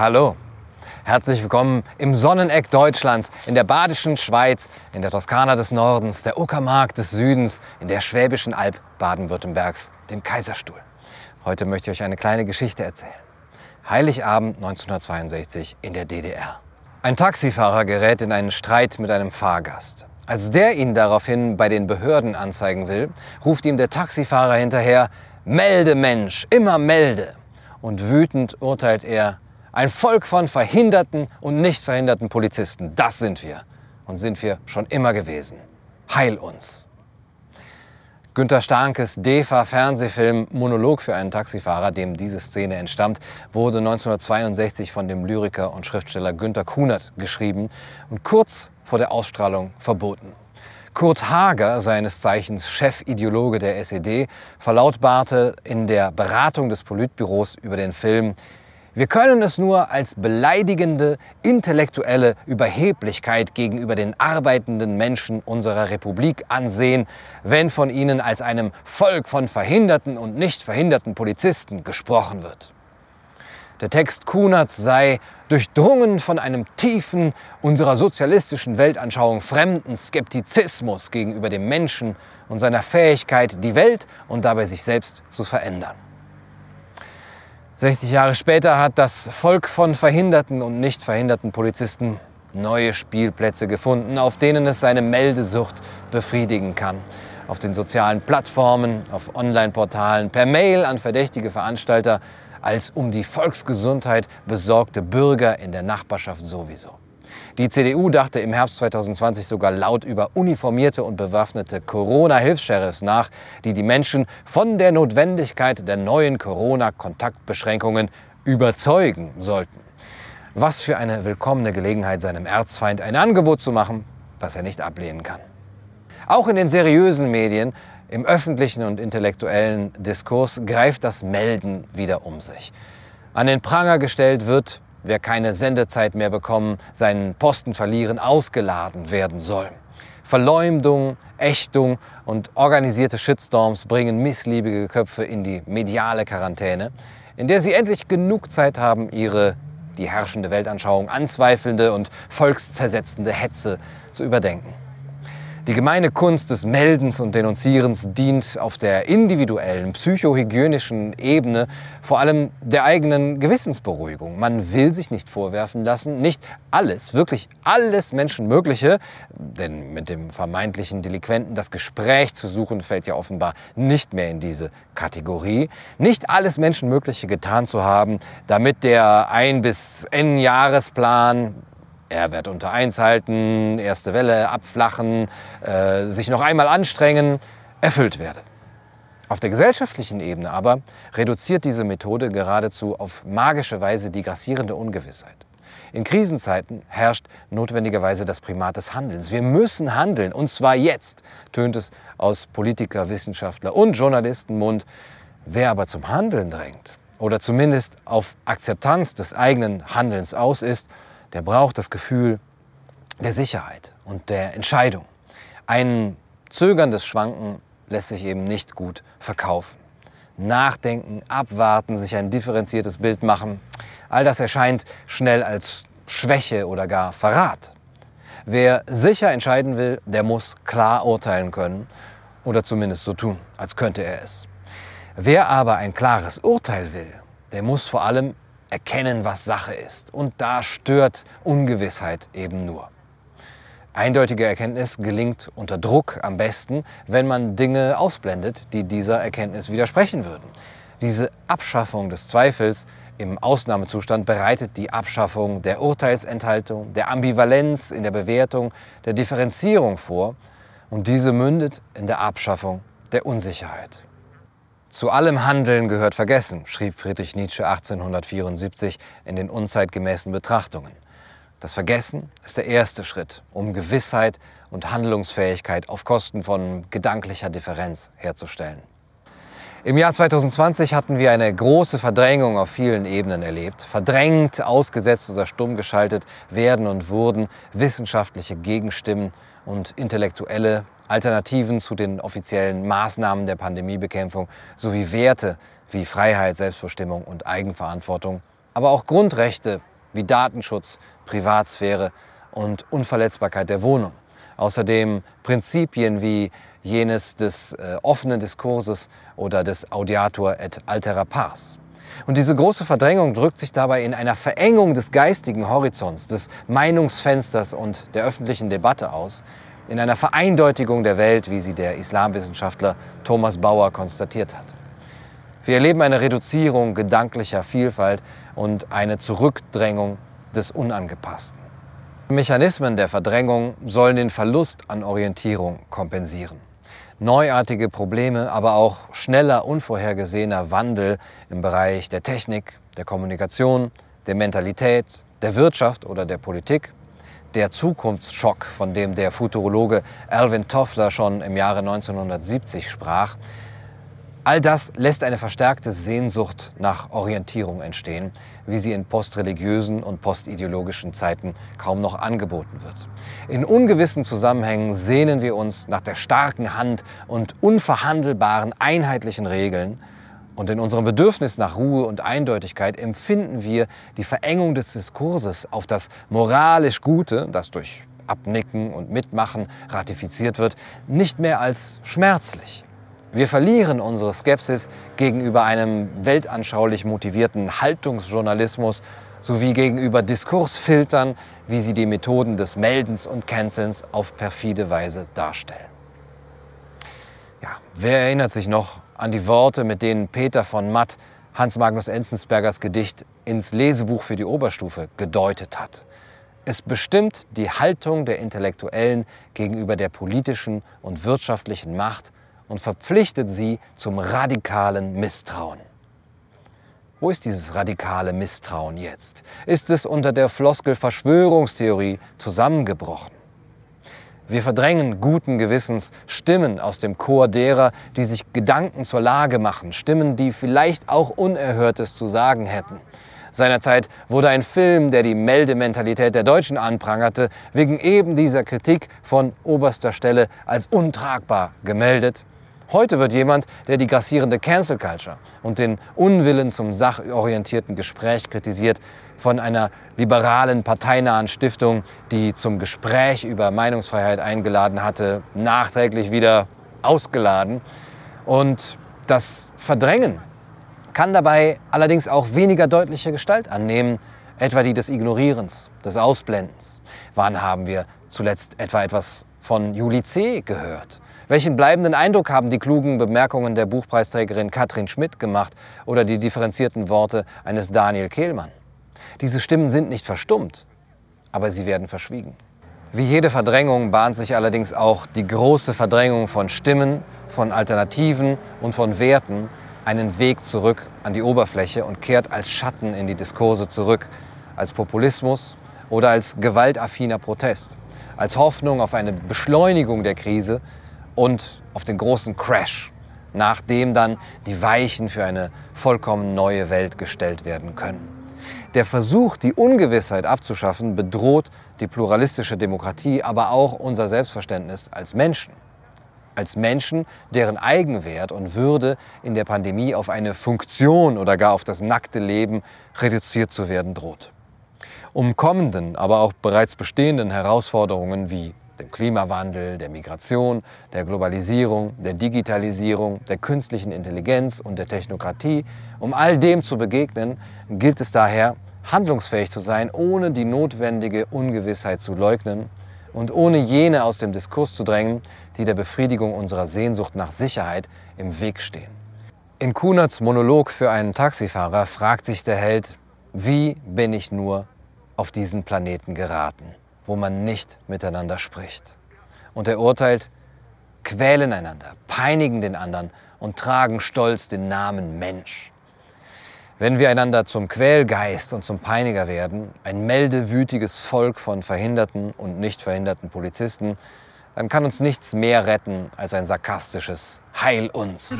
Hallo. Herzlich willkommen im Sonneneck Deutschlands, in der badischen Schweiz, in der Toskana des Nordens, der Uckermark des Südens, in der Schwäbischen Alb Baden-Württembergs, dem Kaiserstuhl. Heute möchte ich euch eine kleine Geschichte erzählen. Heiligabend 1962 in der DDR. Ein Taxifahrer gerät in einen Streit mit einem Fahrgast. Als der ihn daraufhin bei den Behörden anzeigen will, ruft ihm der Taxifahrer hinterher, Melde Mensch, immer melde. Und wütend urteilt er, ein Volk von verhinderten und nicht verhinderten Polizisten, das sind wir. Und sind wir schon immer gewesen. Heil uns. Günter Starkes DEFA-Fernsehfilm Monolog für einen Taxifahrer, dem diese Szene entstammt, wurde 1962 von dem Lyriker und Schriftsteller Günter Kunert geschrieben und kurz vor der Ausstrahlung verboten. Kurt Hager, seines Zeichens Chefideologe der SED, verlautbarte in der Beratung des Politbüros über den Film wir können es nur als beleidigende intellektuelle Überheblichkeit gegenüber den arbeitenden Menschen unserer Republik ansehen, wenn von ihnen als einem Volk von verhinderten und nicht verhinderten Polizisten gesprochen wird. Der Text Kunerts sei durchdrungen von einem tiefen, unserer sozialistischen Weltanschauung fremden Skeptizismus gegenüber dem Menschen und seiner Fähigkeit, die Welt und dabei sich selbst zu verändern. 60 Jahre später hat das Volk von verhinderten und nicht verhinderten Polizisten neue Spielplätze gefunden, auf denen es seine Meldesucht befriedigen kann. Auf den sozialen Plattformen, auf Online-Portalen, per Mail an verdächtige Veranstalter, als um die Volksgesundheit besorgte Bürger in der Nachbarschaft sowieso. Die CDU dachte im Herbst 2020 sogar laut über uniformierte und bewaffnete Corona-Hilfs-Sheriffs nach, die die Menschen von der Notwendigkeit der neuen Corona-Kontaktbeschränkungen überzeugen sollten. Was für eine willkommene Gelegenheit, seinem Erzfeind ein Angebot zu machen, das er nicht ablehnen kann. Auch in den seriösen Medien, im öffentlichen und intellektuellen Diskurs greift das Melden wieder um sich. An den Pranger gestellt wird, wer keine Sendezeit mehr bekommen, seinen Posten verlieren, ausgeladen werden soll. Verleumdung, Ächtung und organisierte Shitstorms bringen missliebige Köpfe in die mediale Quarantäne, in der sie endlich genug Zeit haben, ihre die herrschende Weltanschauung anzweifelnde und volkszersetzende Hetze zu überdenken. Die gemeine Kunst des Meldens und Denunzierens dient auf der individuellen, psychohygienischen Ebene vor allem der eigenen Gewissensberuhigung. Man will sich nicht vorwerfen lassen, nicht alles, wirklich alles Menschenmögliche, denn mit dem vermeintlichen Delinquenten das Gespräch zu suchen, fällt ja offenbar nicht mehr in diese Kategorie, nicht alles Menschenmögliche getan zu haben, damit der ein bis n Jahresplan R-Wert unter 1 halten, erste Welle abflachen, äh, sich noch einmal anstrengen, erfüllt werde. Auf der gesellschaftlichen Ebene aber reduziert diese Methode geradezu auf magische Weise die grassierende Ungewissheit. In Krisenzeiten herrscht notwendigerweise das Primat des Handelns. Wir müssen handeln, und zwar jetzt, tönt es aus Politiker, Wissenschaftler und Journalistenmund. Wer aber zum Handeln drängt oder zumindest auf Akzeptanz des eigenen Handelns aus ist, der braucht das Gefühl der Sicherheit und der Entscheidung. Ein zögerndes Schwanken lässt sich eben nicht gut verkaufen. Nachdenken, abwarten, sich ein differenziertes Bild machen, all das erscheint schnell als Schwäche oder gar Verrat. Wer sicher entscheiden will, der muss klar urteilen können oder zumindest so tun, als könnte er es. Wer aber ein klares Urteil will, der muss vor allem erkennen, was Sache ist. Und da stört Ungewissheit eben nur. Eindeutige Erkenntnis gelingt unter Druck am besten, wenn man Dinge ausblendet, die dieser Erkenntnis widersprechen würden. Diese Abschaffung des Zweifels im Ausnahmezustand bereitet die Abschaffung der Urteilsenthaltung, der Ambivalenz in der Bewertung, der Differenzierung vor und diese mündet in der Abschaffung der Unsicherheit. Zu allem Handeln gehört Vergessen, schrieb Friedrich Nietzsche 1874 in den unzeitgemäßen Betrachtungen. Das Vergessen ist der erste Schritt, um Gewissheit und Handlungsfähigkeit auf Kosten von gedanklicher Differenz herzustellen. Im Jahr 2020 hatten wir eine große Verdrängung auf vielen Ebenen erlebt. Verdrängt, ausgesetzt oder stumm geschaltet werden und wurden wissenschaftliche Gegenstimmen und intellektuelle Alternativen zu den offiziellen Maßnahmen der Pandemiebekämpfung sowie Werte wie Freiheit, Selbstbestimmung und Eigenverantwortung, aber auch Grundrechte wie Datenschutz, Privatsphäre und Unverletzbarkeit der Wohnung. Außerdem Prinzipien wie jenes des äh, offenen Diskurses oder des Audiatur et altera pars. Und diese große Verdrängung drückt sich dabei in einer Verengung des geistigen Horizonts, des Meinungsfensters und der öffentlichen Debatte aus, in einer Vereindeutigung der Welt, wie sie der Islamwissenschaftler Thomas Bauer konstatiert hat. Wir erleben eine Reduzierung gedanklicher Vielfalt und eine Zurückdrängung des Unangepassten. Mechanismen der Verdrängung sollen den Verlust an Orientierung kompensieren. Neuartige Probleme, aber auch schneller unvorhergesehener Wandel im Bereich der Technik, der Kommunikation, der Mentalität, der Wirtschaft oder der Politik, der Zukunftsschock, von dem der Futurologe Alvin Toffler schon im Jahre 1970 sprach, All das lässt eine verstärkte Sehnsucht nach Orientierung entstehen, wie sie in postreligiösen und postideologischen Zeiten kaum noch angeboten wird. In ungewissen Zusammenhängen sehnen wir uns nach der starken Hand und unverhandelbaren einheitlichen Regeln, und in unserem Bedürfnis nach Ruhe und Eindeutigkeit empfinden wir die Verengung des Diskurses auf das moralisch Gute, das durch Abnicken und Mitmachen ratifiziert wird, nicht mehr als schmerzlich. Wir verlieren unsere Skepsis gegenüber einem weltanschaulich motivierten Haltungsjournalismus sowie gegenüber Diskursfiltern, wie sie die Methoden des Meldens und Cancelns auf perfide Weise darstellen. Ja, wer erinnert sich noch an die Worte, mit denen Peter von Matt Hans Magnus Enzensbergers Gedicht ins Lesebuch für die Oberstufe gedeutet hat? Es bestimmt die Haltung der Intellektuellen gegenüber der politischen und wirtschaftlichen Macht und verpflichtet sie zum radikalen Misstrauen. Wo ist dieses radikale Misstrauen jetzt? Ist es unter der Floskel Verschwörungstheorie zusammengebrochen? Wir verdrängen guten Gewissens Stimmen aus dem Chor derer, die sich Gedanken zur Lage machen, Stimmen, die vielleicht auch Unerhörtes zu sagen hätten. Seinerzeit wurde ein Film, der die Meldementalität der Deutschen anprangerte, wegen eben dieser Kritik von oberster Stelle als untragbar gemeldet. Heute wird jemand, der die grassierende Cancel Culture und den Unwillen zum sachorientierten Gespräch kritisiert, von einer liberalen, parteinahen Stiftung, die zum Gespräch über Meinungsfreiheit eingeladen hatte, nachträglich wieder ausgeladen. Und das Verdrängen kann dabei allerdings auch weniger deutliche Gestalt annehmen, etwa die des Ignorierens, des Ausblendens. Wann haben wir zuletzt etwa etwas von Juli C. gehört? Welchen bleibenden Eindruck haben die klugen Bemerkungen der Buchpreisträgerin Katrin Schmidt gemacht oder die differenzierten Worte eines Daniel Kehlmann? Diese Stimmen sind nicht verstummt, aber sie werden verschwiegen. Wie jede Verdrängung bahnt sich allerdings auch die große Verdrängung von Stimmen, von Alternativen und von Werten einen Weg zurück an die Oberfläche und kehrt als Schatten in die Diskurse zurück, als Populismus oder als gewaltaffiner Protest, als Hoffnung auf eine Beschleunigung der Krise, und auf den großen Crash, nachdem dann die Weichen für eine vollkommen neue Welt gestellt werden können. Der Versuch, die Ungewissheit abzuschaffen, bedroht die pluralistische Demokratie, aber auch unser Selbstverständnis als Menschen. Als Menschen, deren Eigenwert und Würde in der Pandemie auf eine Funktion oder gar auf das nackte Leben reduziert zu werden droht. Um kommenden, aber auch bereits bestehenden Herausforderungen wie dem Klimawandel, der Migration, der Globalisierung, der Digitalisierung, der künstlichen Intelligenz und der Technokratie. Um all dem zu begegnen, gilt es daher, handlungsfähig zu sein, ohne die notwendige Ungewissheit zu leugnen und ohne jene aus dem Diskurs zu drängen, die der Befriedigung unserer Sehnsucht nach Sicherheit im Weg stehen. In Kunerts Monolog für einen Taxifahrer fragt sich der Held, wie bin ich nur auf diesen Planeten geraten? Wo man nicht miteinander spricht. Und er urteilt, quälen einander, peinigen den anderen und tragen stolz den Namen Mensch. Wenn wir einander zum Quälgeist und zum Peiniger werden, ein meldewütiges Volk von verhinderten und nicht verhinderten Polizisten, dann kann uns nichts mehr retten als ein sarkastisches Heil uns.